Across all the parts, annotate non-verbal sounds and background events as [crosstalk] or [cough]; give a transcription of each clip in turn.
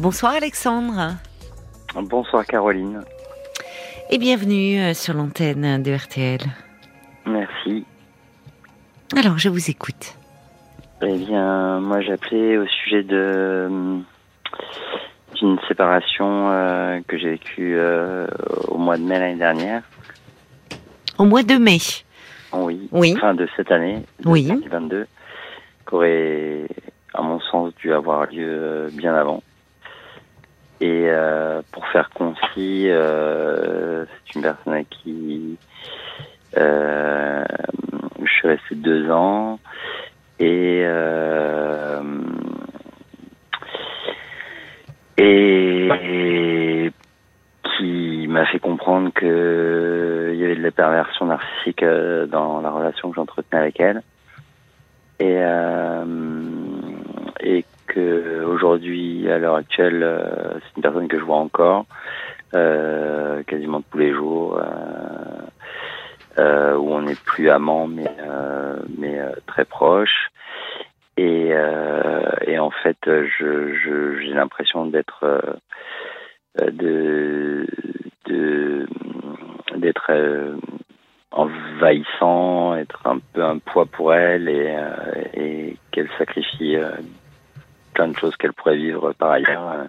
Bonsoir Alexandre. Bonsoir Caroline. Et bienvenue euh, sur l'antenne de RTL. Merci. Alors, je vous écoute. Eh bien, moi j'appelais au sujet de hum, d'une séparation euh, que j'ai vécue euh, au mois de mai l'année dernière. Au mois de mai. Oui. Oui. Fin de cette année, de Oui. 2022, qui aurait, à mon sens, dû avoir lieu euh, bien avant. Et euh, pour faire concis, euh, c'est une personne à qui euh, je suis resté deux ans. Et euh, et qui m'a fait comprendre que il y avait de la perversion narcissique euh, dans la relation que j'entretenais avec elle. Et euh, et que aujourd'hui à l'heure actuelle euh, c'est une personne que je vois encore euh, quasiment tous les jours euh, où on n'est plus amants mais très proches et en fait je j'ai l'impression d'être de d'être envahissant, être un peu un poids pour elle et, qu'elle sacrifie plein de choses qu'elle pourrait vivre par ailleurs euh,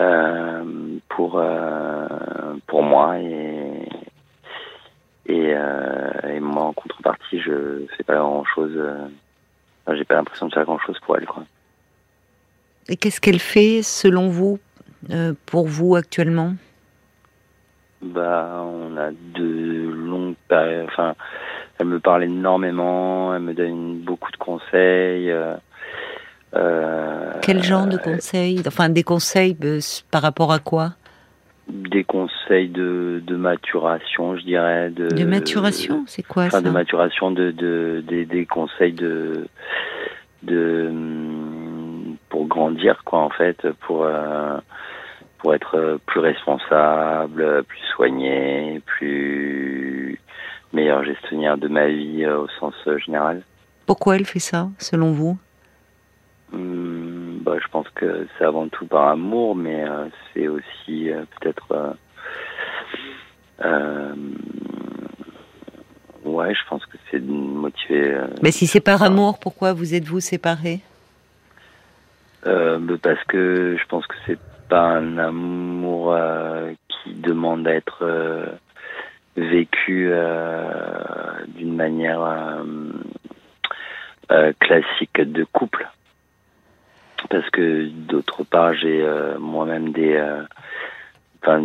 euh, pour euh, pour moi et et, et moi en contrepartie je fais pas grand chose j'ai pas l'impression de faire grand chose pour elle quoi Et qu'est-ce qu'elle fait, selon vous, pour vous actuellement? Bah, on a de longues périodes. Enfin, elle me parle énormément, elle me donne beaucoup de conseils. euh, Quel genre de conseils Enfin, des conseils euh, par rapport à quoi? Des conseils de, de maturation, je dirais. De, De maturation C'est quoi Enfin, ça? de maturation, de, de, des, des conseils de, de, pour grandir, quoi, en fait, pour, euh, pour être plus responsable, plus soigné, plus meilleur gestionnaire de ma vie euh, au sens euh, général. Pourquoi elle fait ça, selon vous? Bah, je pense que c'est avant tout par amour, mais euh, c'est aussi euh, peut-être. euh, ouais, je pense que c'est euh, Mais si c'est par amour, pourquoi vous êtes-vous séparés? Bah, parce que je pense que c'est pas un amour qui demande à être vécu d'une manière classique de couple. Parce que d'autre part, j'ai euh, moi-même des euh, enfin,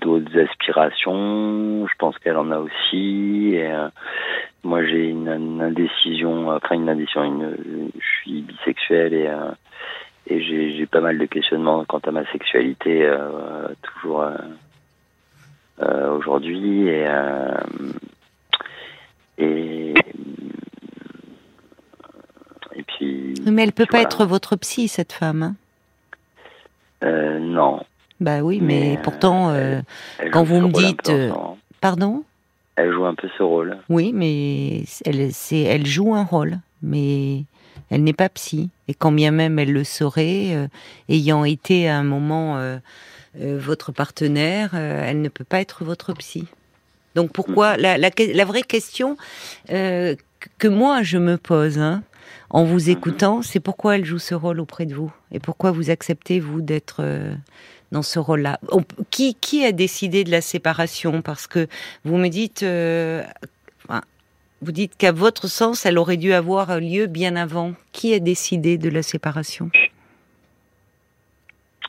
d'autres aspirations. Je pense qu'elle en a aussi. Et, euh, moi, j'ai une, indécision, enfin une indécision. Une, je suis bisexuel et et j'ai pas mal de questionnements quant à ma sexualité toujours aujourd'hui et et puis Mais elle peut pas être votre psy, cette femme. hein. Euh, non. Bah oui, mais, Mais, euh, pourtant, euh, elle Quand vous me dites, euh, pardon? Elle joue un peu ce rôle. Oui, mais elle, elle joue un rôle, mais elle n'est pas psy. Et quand bien même elle le saurait, euh, ayant été à un moment euh, euh, votre partenaire, euh, elle ne peut pas être votre psy. Donc pourquoi? La, la, la vraie question euh, que moi je me pose hein, en vous écoutant, c'est pourquoi elle joue ce rôle auprès de vous. Et pourquoi vous acceptez vous d'être euh, dans ce rôle-là? Qui, qui a décidé de la séparation? Parce que vous me dites, euh, vous dites qu'à votre sens, elle aurait dû avoir lieu bien avant. Qui a décidé de la séparation?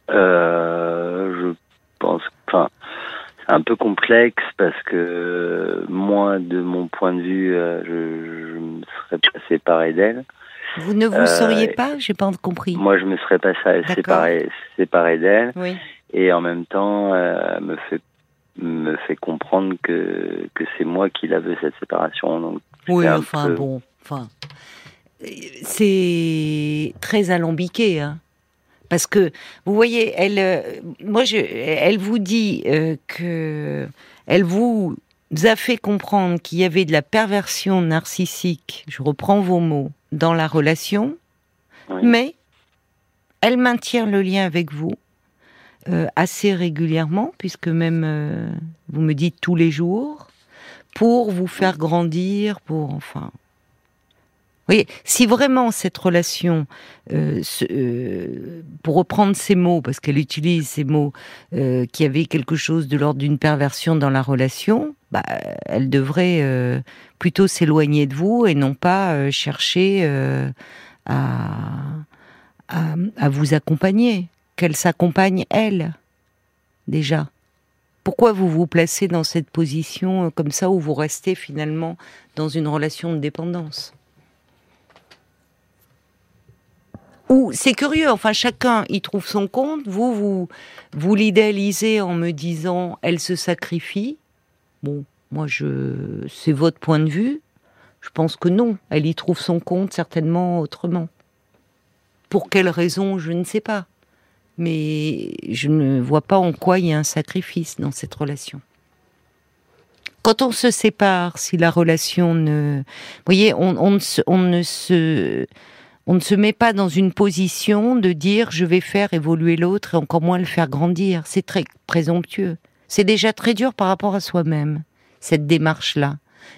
Euh, je pense, enfin, un peu complexe parce que moi, de mon point de vue, euh, je, je me serais pas séparé d'elle. Vous ne vous Euh, sauriez pas J'ai pas compris. Moi, je me serais pas séparé, séparé d'elle, Oui. et en même temps, euh, me fait me fait comprendre que que c'est moi qui la veux cette séparation. Donc, Oui, enfin peu- bon, enfin, c'est très alambiqué, hein. Parce que vous voyez, elle, euh, moi, je, elle vous dit euh, que elle vous a fait comprendre qu'il y avait de la perversion narcissique. Je reprends vos mots dans la relation, Oui. mais elle maintient le lien avec vous euh, assez régulièrement, puisque même euh, vous me dites tous les jours, pour vous faire grandir, pour enfin. Voyez, si vraiment cette relation, euh, pour reprendre ces mots, parce qu'elle utilise ces mots, qui avait quelque chose de l'ordre d'une perversion dans la relation, bah, elle devrait plutôt s'éloigner de vous et non pas chercher à, vous accompagner, qu'elle s'accompagne elle, déjà. Pourquoi vous vous placez dans cette position euh, comme ça où vous restez finalement dans une relation de dépendance? C'est curieux, enfin chacun y trouve son compte. Vous, vous, vous l'idéalisez en me disant elle se sacrifie. Bon, moi je, c'est votre point de vue. Je pense que non, elle y trouve son compte certainement autrement. Pour quelle raison, je ne sais pas. Mais je ne vois pas en quoi il y a un sacrifice dans cette relation. Quand on se sépare, si la relation ne... Vous voyez, on ne se... On ne se met pas dans une position de dire je vais faire évoluer l'autre et encore moins le faire grandir. C'est très présomptueux. C'est déjà très dur par rapport à soi-même, cette démarche-là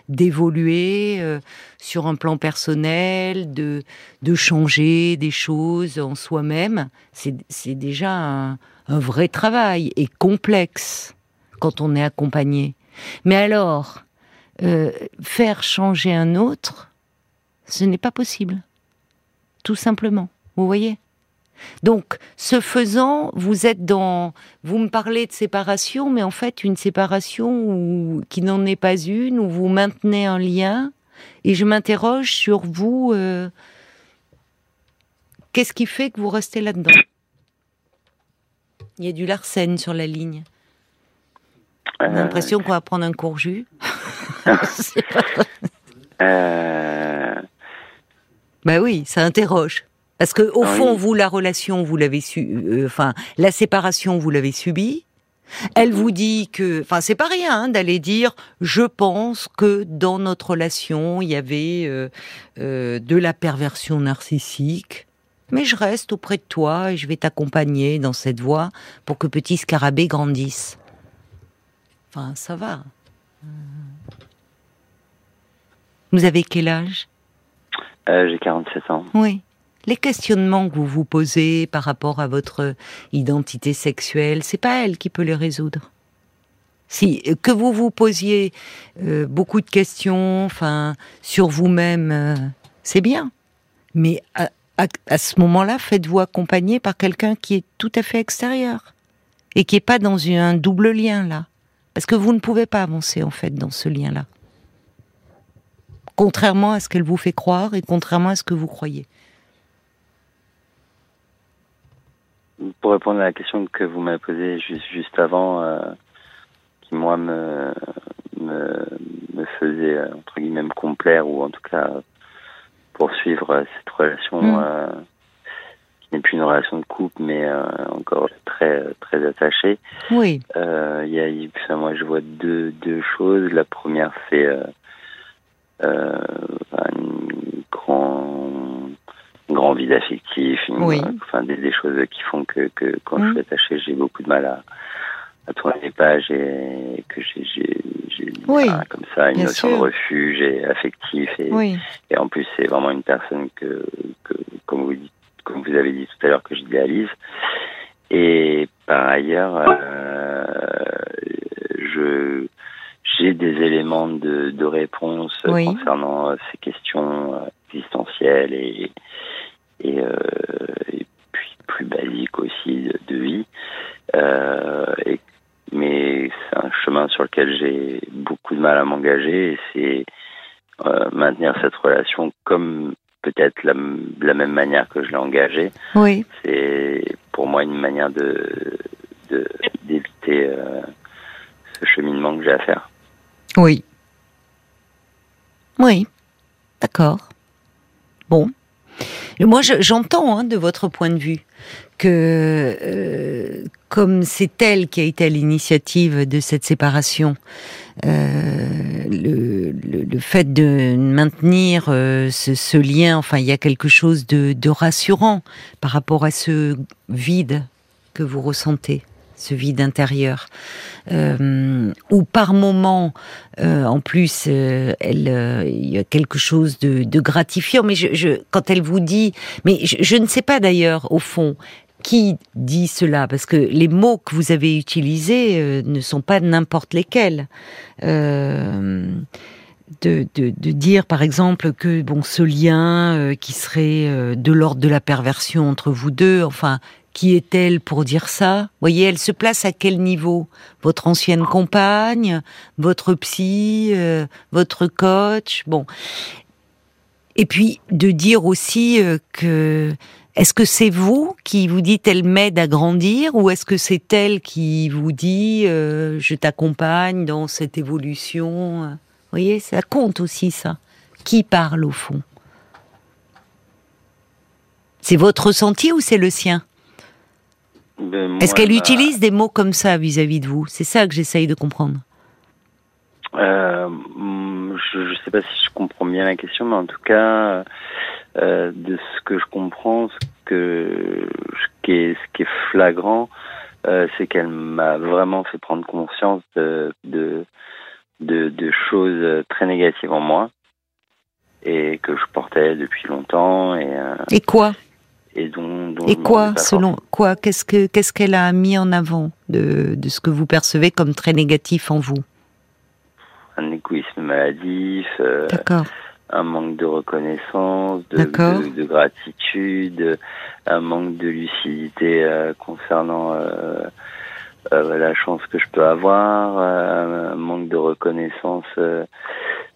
d'évoluer euh, sur un plan personnel, de, de changer des choses en soi-même, c'est déjà un, vrai travail et complexe quand on est accompagné. Mais alors, euh, faire changer un autre, ce n'est pas possible. Tout simplement. Vous voyez? Donc, ce faisant, vous êtes dans, vous me parlez de séparation, mais en fait une séparation qui n'en est pas une, où vous maintenez un lien. Et je m'interroge sur vous. Euh, qu'est-ce qui fait que vous restez là-dedans? Il y a du Larsen sur la ligne. J'ai euh, l'impression qu'on va prendre un court jus. [laughs] euh... Bah oui, ça interroge. Parce que au ah fond, vous, la relation, vous l'avez su, euh, enfin, la séparation, vous l'avez subie. Elle vous dit que, enfin, c'est pas rien hein, d'aller dire, je pense que dans notre relation, il y avait euh, euh, de la perversion narcissique, mais je reste auprès de toi et je vais t'accompagner dans cette voie pour que petit scarabée grandisse. Enfin, ça va. Vous avez quel âge? J'ai 47 ans. Oui les questionnements que vous vous posez par rapport à votre identité sexuelle, c'est pas elle qui peut les résoudre. Si que vous vous posiez euh, beaucoup de questions, enfin sur vous-même, euh, c'est bien. Mais à, à ce moment-là, faites-vous accompagner par quelqu'un qui est tout à fait extérieur et qui est pas dans un double lien là, parce que vous ne pouvez pas avancer en fait dans ce lien-là. Contrairement à ce qu'elle vous fait croire et contrairement à ce que vous croyez. pour répondre à la question que vous m'avez posée juste, juste avant, euh, qui moi me, me, me faisait entre guillemets me complaire ou en tout cas poursuivre cette relation mm. euh, qui n'est plus une relation de couple mais euh, encore très très attachée. Oui. Il y a, moi je vois deux deux choses. La première c'est euh, un grand grand vide affectif, enfin des, choses qui font que, que quand je suis mmh. attaché, j'ai beaucoup de mal à, à tourner les pages et que j'ai comme ça une notion de refuge et affectif et, et en plus c'est vraiment une personne que, que comme vous dites, comme vous avez dit tout à l'heure que j'idéalise. Et par ailleurs euh, je j'ai des éléments de, de réponse concernant ces questions euh, existentielles et, euh, et, puis plus basique aussi de, vie. Euh, et, mais c'est un chemin sur lequel j'ai beaucoup de mal à m'engager et c'est euh, maintenir cette relation comme peut-être la, la, même manière que je l'ai engagée. Oui. C'est pour moi une manière de d'éviter ce cheminement que j'ai à faire. Oui. Oui. D'accord. Bon. Moi, j'entends hein, de votre point de vue que euh, comme c'est elle qui a été à l'initiative de cette séparation, euh, le, fait de maintenir euh, ce, lien, enfin, il y a quelque chose de rassurant par rapport à ce vide que vous ressentez ce vide intérieur, euh, ou par moment, euh, en plus, euh, elle, il y a quelque chose de, gratifiant. Mais je, quand elle vous dit, mais je, ne sais pas d'ailleurs au fond qui dit cela Parce que les mots que vous avez utilisés ne sont pas n'importe lesquels. De, dire, par exemple, que bon, ce lien qui serait de l'ordre de la perversion entre vous deux, enfin, qui est-elle pour dire ça? Vous voyez, elle se place à quel niveau? Votre ancienne compagne, votre psy, euh, votre coach, bon. Et puis de dire aussi que est-ce que c'est vous qui vous dites elle m'aide à grandir ou est-ce que c'est elle qui vous dit euh, je t'accompagne dans cette évolution? Vous voyez, ça compte aussi ça. Qui parle au fond? C'est votre ressenti ou c'est le sien? Est-ce moi, qu'elle bah, utilise des mots comme ça vis-à-vis de vous? C'est ça que j'essaye de comprendre. euh, Je ne sais pas si je comprends bien la question, mais en tout cas, euh, de ce que je comprends, ce que ce qui est, ce qui est flagrant, euh, c'est qu'elle m'a vraiment fait prendre conscience de, de de de choses très négatives en moi et que je portais depuis longtemps et Et quoi? Et dont, dont Et je me quoi Selon quoi Qu'est-ce que qu'est-ce qu'elle a mis en avant de, de ce que vous percevez comme très négatif en vous? Un égoïsme maladif, euh, un manque de reconnaissance, de, D'accord. de, de gratitude, un manque de lucidité euh, concernant euh, la chance que je peux avoir, un manque de reconnaissance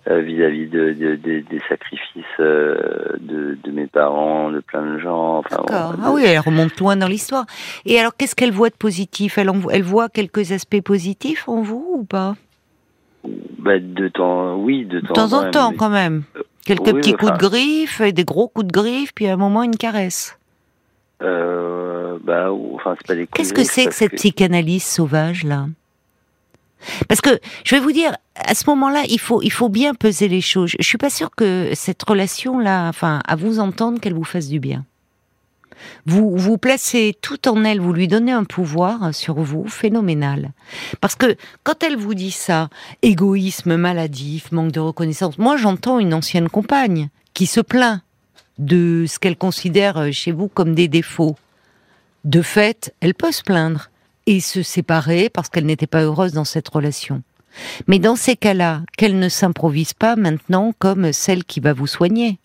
vis-à-vis de, de- de- des sacrifices euh, de, de mes parents, de plein de gens. Enfin, D'accord. Ah oui, elle remonte loin dans l'histoire. Et alors, qu'est-ce qu'elle voit de positif? Elle, en- elle voit quelques aspects positifs en vous ou pas? Bah, de temps, oui, de De temps, temps en même, temps, quand même. Quelques oui, petits coups de griffe, et des gros coups de griffe, puis à un moment une caresse. Euh, bah, ou- enfin, c'est pas des coups Qu'est-ce que c'est que cette psychanalyse sauvage là? Parce que je vais vous dire, à ce moment-là, il faut il faut bien peser les choses. Je suis pas sûre que cette relation là, enfin, à vous entendre, qu'elle vous fasse du bien. Vous vous placez tout en elle, vous lui donnez un pouvoir sur vous phénoménal. Parce que quand elle vous dit ça, égoïsme maladif, manque de reconnaissance, moi j'entends une ancienne compagne qui se plaint de ce qu'elle considère chez vous comme des défauts. De fait, elle peut se plaindre et se séparer parce qu'elle n'était pas heureuse dans cette relation. Mais dans ces cas-là, qu'elle ne s'improvise pas maintenant comme celle qui va vous soigner.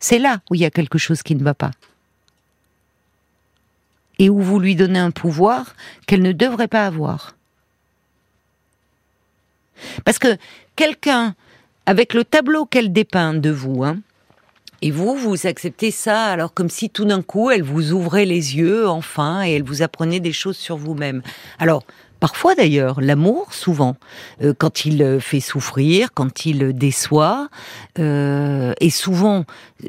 C'est là où il y a quelque chose qui ne va pas. Et où vous lui donnez un pouvoir qu'elle ne devrait pas avoir. Parce que quelqu'un, avec le tableau qu'elle dépeint de vous, hein, et vous, vous acceptez ça, alors comme si tout d'un coup, elle vous ouvrait les yeux, enfin, et elle vous apprenait des choses sur vous-même. Alors, parfois d'ailleurs, l'amour, souvent, euh, quand il euh, fait souffrir, quand il déçoit, euh, et souvent, euh,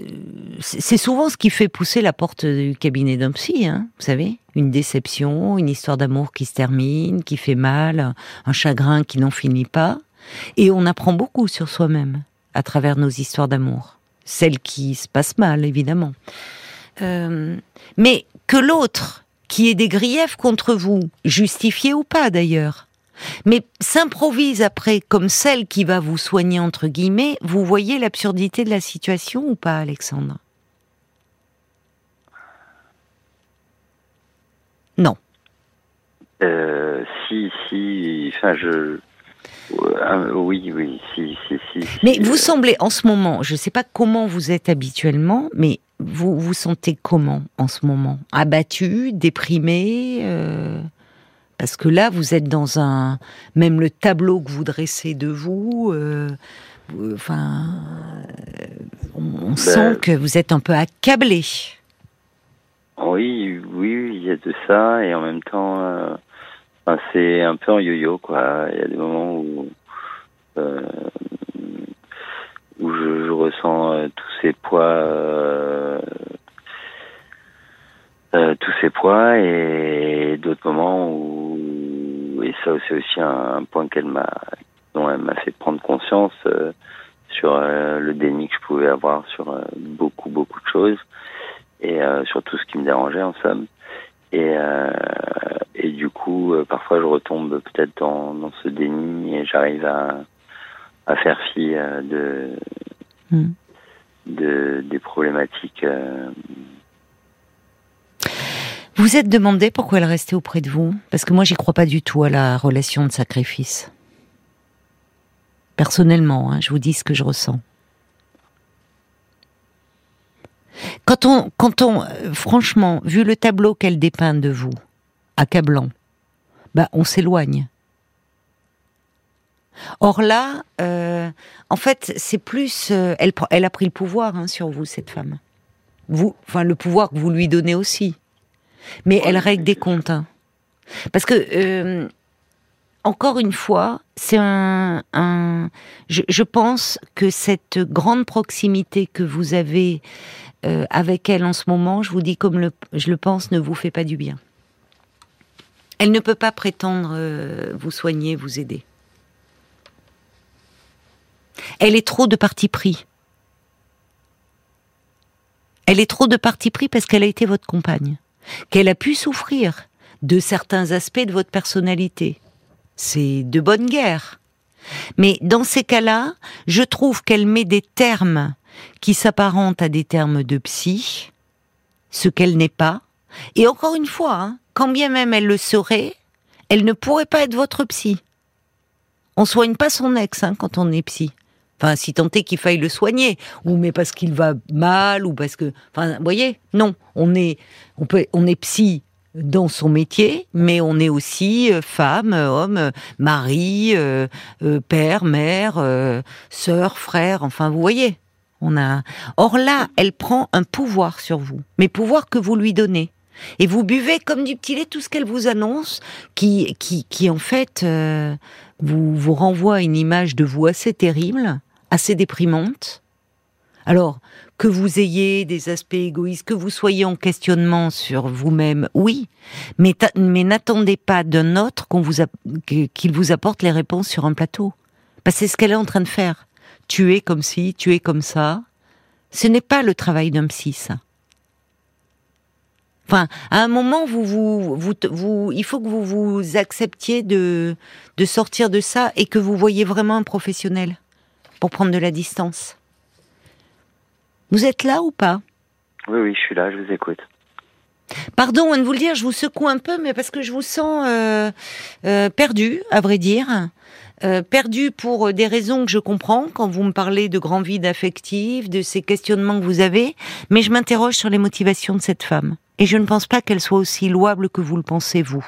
c'est souvent ce qui fait pousser la porte du cabinet d'un psy, hein, vous savez Une déception, une histoire d'amour qui se termine, qui fait mal, un chagrin qui n'en finit pas. Et on apprend beaucoup sur soi-même à travers nos histoires d'amour celle qui se passe mal, évidemment. Euh, mais que l'autre, qui ait des griefs contre vous, justifiés ou pas d'ailleurs, mais s'improvise après comme celle qui va vous soigner, entre guillemets, vous voyez l'absurdité de la situation ou pas, Alexandre? Non. Euh, si, si, enfin, je. Euh, oui, oui, si, si, si. Mais si, vous euh, semblez en ce moment, je ne sais pas comment vous êtes habituellement, mais vous vous sentez comment en ce moment? Abattu, déprimé euh, Parce que là, vous êtes dans un... Même le tableau que vous dressez de vous, euh, enfin, on, on sent que vous êtes un peu accablé. Oui, oui, il y a de ça, et en même temps, c'est un peu en yo-yo, quoi. Il y a des moments où, euh, je, ressens euh, tous ces poids, euh, tous ses poids et d'autres moments où et ça c'est aussi un, point qu'elle m'a dont elle m'a fait prendre conscience sur le déni que je pouvais avoir sur beaucoup beaucoup de choses et sur tout ce qui me dérangeait en somme et et du coup parfois je retombe peut-être dans, dans ce déni et j'arrive à à faire fi de, hmm. de des problématiques vous êtes demandé pourquoi elle restait auprès de vous? Parce que moi, j'y crois pas du tout à la relation de sacrifice. Personnellement, hein, je vous dis ce que je ressens. Quand on, quand on, euh, franchement, vu le tableau qu'elle dépeint de vous, accablant, bah, on s'éloigne. Or là, euh, en fait, c'est plus, euh, elle, elle a pris le pouvoir hein, sur vous, cette femme. Vous, enfin, le pouvoir que vous lui donnez aussi. Mais elle règle des comptes. Hein. Parce que, euh, encore une fois, c'est un. je, pense que cette grande proximité que vous avez euh, avec elle en ce moment, je vous dis comme je le pense, ne vous fait pas du bien. Elle ne peut pas prétendre euh, vous soigner, vous aider. Elle est trop de parti pris. Elle est trop de parti pris parce qu'elle a été votre compagne qu'elle a pu souffrir de certains aspects de votre personnalité. C'est de bonne guerre. Mais dans ces cas-là, je trouve qu'elle met des termes qui s'apparentent à des termes de psy, ce qu'elle n'est pas. Et encore une fois, hein, quand bien même elle le serait, elle ne pourrait pas être votre psy. On soigne pas son ex hein, quand on est psy. Enfin, si tant est qu'il faille le soigner, ou mais parce qu'il va mal, ou parce que, enfin, vous voyez, non, on est, on peut, on est psy dans son métier, mais on est aussi euh, femme, homme, mari, euh, euh, père, mère, sœur, frère. Enfin, vous voyez, Or là, elle prend un pouvoir sur vous, mais pouvoir que vous lui donnez. Et vous buvez comme du petit lait tout ce qu'elle vous annonce, qui, qui, qui en fait vous vous renvoie une image de vous assez terrible assez déprimante. Alors, que vous ayez des aspects égoïstes, que vous soyez en questionnement sur vous-même, oui, mais, mais n'attendez pas d'un autre vous qu'il vous apporte les réponses sur un plateau. Parce que c'est ce qu'elle est en train de faire. Tu es comme ci, tu es comme ça. Ce n'est pas le travail d'un psy, ça. Enfin, à un moment, vous, vous, vous, vous, il faut que vous vous acceptiez de, de sortir de ça et que vous voyez vraiment un professionnel pour prendre de la distance. Vous êtes là ou pas? Oui, oui, je suis là, je vous écoute. Pardon de vous le dire, je vous secoue un peu, mais parce que je vous sens euh, euh, perdu, à vrai dire. Euh, perdu pour des raisons que je comprends quand vous me parlez de grands vides affectifs, de ces questionnements que vous avez, mais je m'interroge sur les motivations de cette femme. Et je ne pense pas qu'elle soit aussi louable que vous le pensez, vous.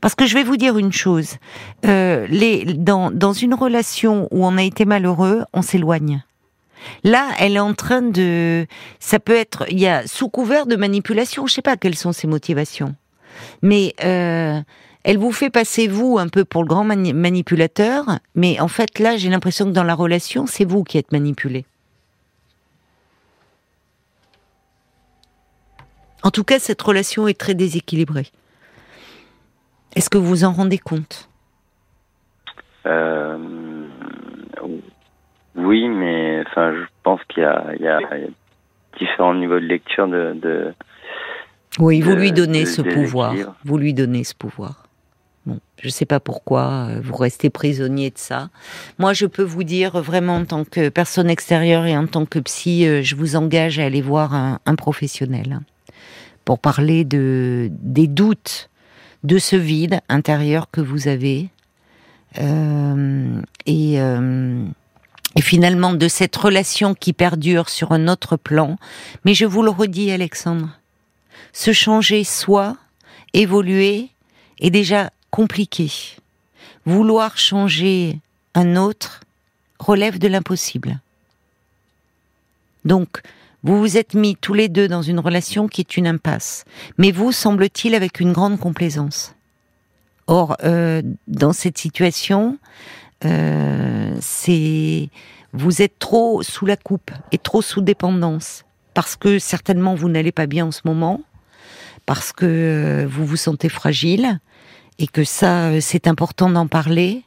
Parce que je vais vous dire une chose, euh, les, dans, dans une relation où on a été malheureux, on s'éloigne. Là, elle est en train de, ça peut être, il y a sous couvert de manipulation, je sais pas quelles sont ses motivations, mais euh, elle vous fait passer vous un peu pour le grand manipulateur, mais en fait là, j'ai l'impression que dans la relation, c'est vous qui êtes manipulé. En tout cas, cette relation est très déséquilibrée. Est-ce que vous vous en rendez compte? Euh, Oui, mais enfin, je pense qu'il y, y, a différents niveaux de lecture de. oui, vous lui donnez ce pouvoir. Vous lui donnez ce pouvoir. Bon, je ne sais pas pourquoi euh, vous restez prisonnier de ça. Moi, je peux vous dire vraiment en tant que personne extérieure et en tant que psy, euh, je vous engage à aller voir un, professionnel hein, pour parler de des doutes de ce vide intérieur que vous avez euh, et finalement de cette relation qui perdure sur un autre plan. Mais je vous le redis, Alexandre, se changer soi, évoluer, est déjà compliqué. Vouloir changer un autre relève de l'impossible. Donc, vous vous êtes mis tous les deux dans une relation qui est une impasse, mais vous, semble-t-il, avec une grande complaisance. Or, euh, dans cette situation, euh, c'est vous êtes trop sous la coupe et trop sous dépendance. parce que certainement vous n'allez pas bien en ce moment, parce que euh, vous vous sentez fragile, et que ça, euh, c'est important d'en parler,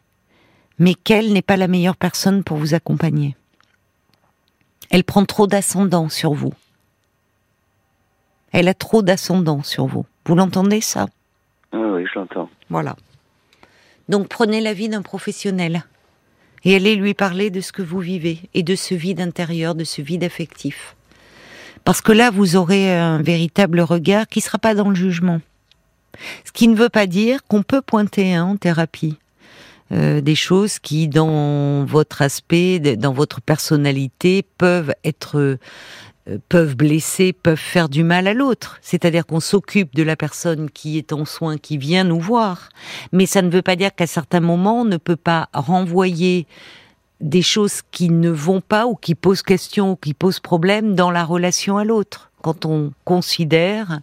mais qu'elle n'est pas la meilleure personne pour vous accompagner. Elle prend trop d'ascendant sur vous. Elle a trop d'ascendant sur vous. Vous l'entendez ça? Oui, oui, je l'entends. Voilà. Donc prenez l'avis d'un professionnel et allez lui parler de ce que vous vivez et de ce vide intérieur, de ce vide affectif. Parce que là, vous aurez un véritable regard qui ne sera pas dans le jugement. Ce qui ne veut pas dire qu'on peut pointer hein, en thérapie euh, des choses qui, dans votre aspect, dans votre personnalité, peuvent être euh, peuvent blesser, peuvent faire du mal à l'autre. C'est-à-dire qu'on s'occupe de la personne qui est en soins, qui vient nous voir. Mais ça ne veut pas dire qu'à certains moments, on ne peut pas renvoyer des choses qui ne vont pas ou qui posent question ou qui posent problème dans la relation à l'autre. Quand on considère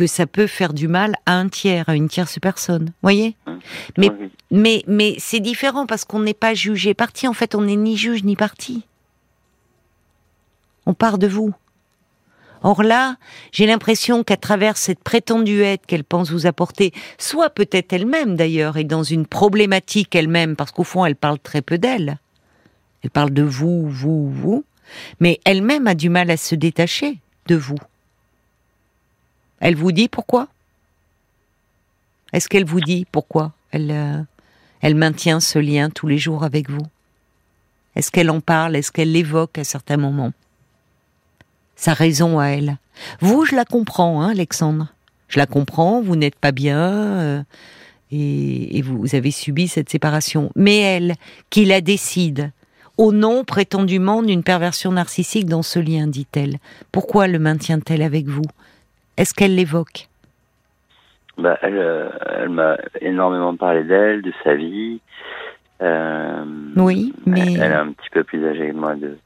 que ça peut faire du mal à un tiers, à une tierce personne. Voyez? Mmh. Mais mais mais c'est différent parce qu'on n'est pas jugé parti. En fait, on n'est ni juge ni parti. On part de vous. Or là, j'ai l'impression qu'à travers cette prétendue aide qu'elle pense vous apporter, soit peut-être elle-même d'ailleurs, est dans une problématique elle-même, parce qu'au fond, elle parle très peu d'elle. Elle parle de vous, vous, vous, mais elle-même a du mal à se détacher de vous. Elle vous dit pourquoi? Est-ce qu'elle vous dit pourquoi? Elle, euh, elle maintient ce lien tous les jours avec vous? Est-ce qu'elle en parle? Est-ce qu'elle l'évoque à certains moments? Sa raison à elle. Vous, je la comprends, hein, Alexandre. Je la comprends, vous n'êtes pas bien euh, et, et vous avez subi cette séparation. Mais elle, qui la décide, au nom prétendument d'une perversion narcissique dans ce lien, dit-elle, pourquoi le maintient-elle avec vous? Est-ce qu'elle l'évoque? Bah, Elle, euh, elle m'a énormément parlé d'elle, de sa vie. Euh, oui, mais... Elle, est un petit peu plus âgée que moi de,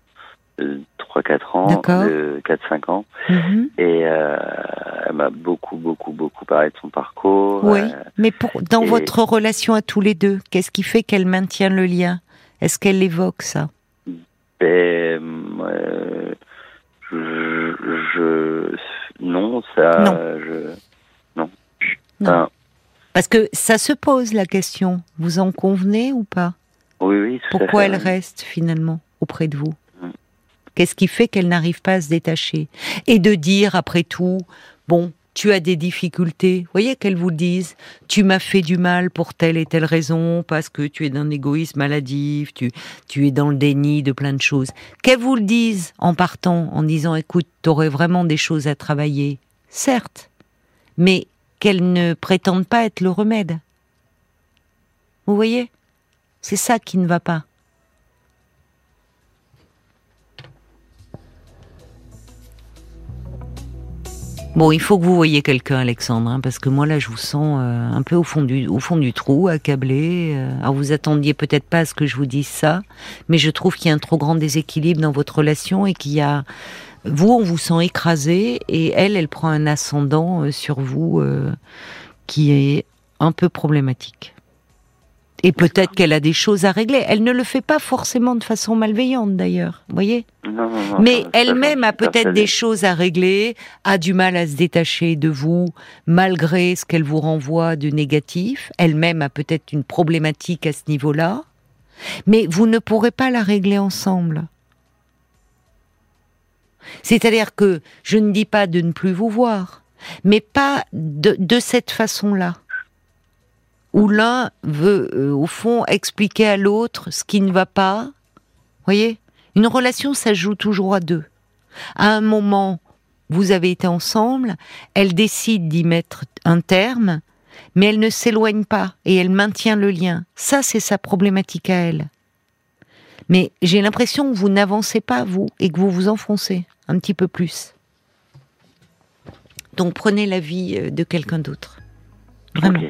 3-4 ans, de 4-5 ans. Mhm. Et euh, elle m'a beaucoup, beaucoup, beaucoup parlé de son parcours. Oui, mais pour, dans votre relation à tous les deux, qu'est-ce qui fait qu'elle maintient le lien? Est-ce qu'elle évoque ça? Ben, je, je, non, ça. Non. Je, non. Parce que ça se pose la question. Vous en convenez ou pas? Oui, oui. Pourquoi elle reste finalement auprès de vous? Mm. Qu'est-ce qui fait qu'elle n'arrive pas à se détacher? Et de dire après tout, bon, tu as des difficultés. Voyez qu'elles vous disent, tu m'as fait du mal pour telle et telle raison, parce que tu es d'un égoïsme maladif, tu, tu es dans le déni de plein de choses. Qu'elles vous le disent en partant, en disant, écoute, tu aurais vraiment des choses à travailler. Certes, mais qu'elles ne prétendent pas être le remède. Vous voyez? C'est ça qui ne va pas. Bon, il faut que vous voyez quelqu'un, Alexandre, hein, parce que moi là, je vous sens euh, un peu au fond du au fond du trou, accablé. Euh. alors vous attendiez peut-être pas à ce que je vous dise ça, mais je trouve qu'il y a un trop grand déséquilibre dans votre relation et qu'il y a vous, on vous sent écrasé et elle, elle prend un ascendant euh, sur vous qui est un peu problématique. Et peut-être qu'elle a des choses à régler. Elle ne le fait pas forcément de façon malveillante d'ailleurs, voyez? Mais elle-même a peut-être des choses à régler, a du mal à se détacher de vous, malgré ce qu'elle vous renvoie de négatif. Elle-même a peut-être une problématique à ce niveau-là. Mais vous ne pourrez pas la régler ensemble. C'est-à-dire que je ne dis pas de ne plus vous voir, mais pas de, de cette façon-là où l'un veut, euh, au fond, expliquer à l'autre ce qui ne va pas. Voyez? Une relation, ça joue toujours à deux. À un moment, vous avez été ensemble, elle décide d'y mettre un terme, mais elle ne s'éloigne pas et elle maintient le lien. Ça, c'est sa problématique à elle. Mais j'ai l'impression que vous n'avancez pas, vous, et que vous vous enfoncez un petit peu plus. Donc prenez l'avis euh, de quelqu'un d'autre. Vraiment.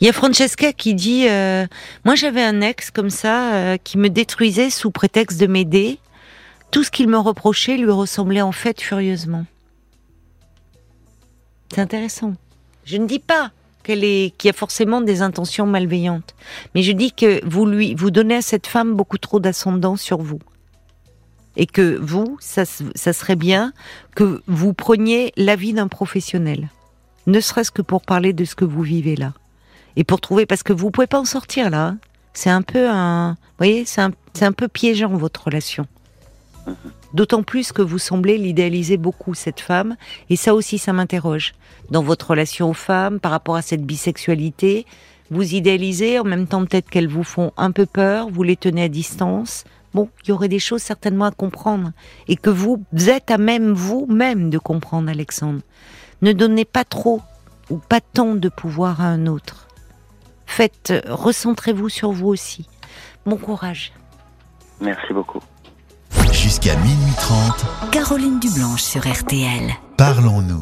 Il y a Francesca qui dit euh, Moi j'avais un ex comme ça euh, qui me détruisait sous prétexte de m'aider. Tout ce qu'il me reprochait lui ressemblait en fait furieusement. C'est intéressant. Je ne dis pas qu'elle est, qu'il y a forcément des intentions malveillantes, mais je dis que vous lui, vous donnez à cette femme beaucoup trop d'ascendant sur vous, et que vous, ça, ça serait bien que vous preniez l'avis d'un professionnel, ne serait-ce que pour parler de ce que vous vivez là, et pour trouver, parce que vous pouvez pas en sortir là. hein. C'est un peu un, voyez, c'est un, c'est un peu piégeant votre relation. D'autant plus que vous semblez l'idéaliser beaucoup cette femme, et ça aussi, ça m'interroge. Dans votre relation aux femmes, par rapport à cette bisexualité, vous idéalisez, en même temps peut-être qu'elles vous font un peu peur, vous les tenez à distance. Bon, il y aurait des choses certainement à comprendre, et que vous êtes à même vous-même de comprendre, Alexandre. Ne donnez pas trop ou pas tant de pouvoir à un autre. Faites, euh, recentrez-vous sur vous aussi. Bon courage. Merci beaucoup. Jusqu'à minuit 30, Caroline Dublanche sur RTL. parlons-nous.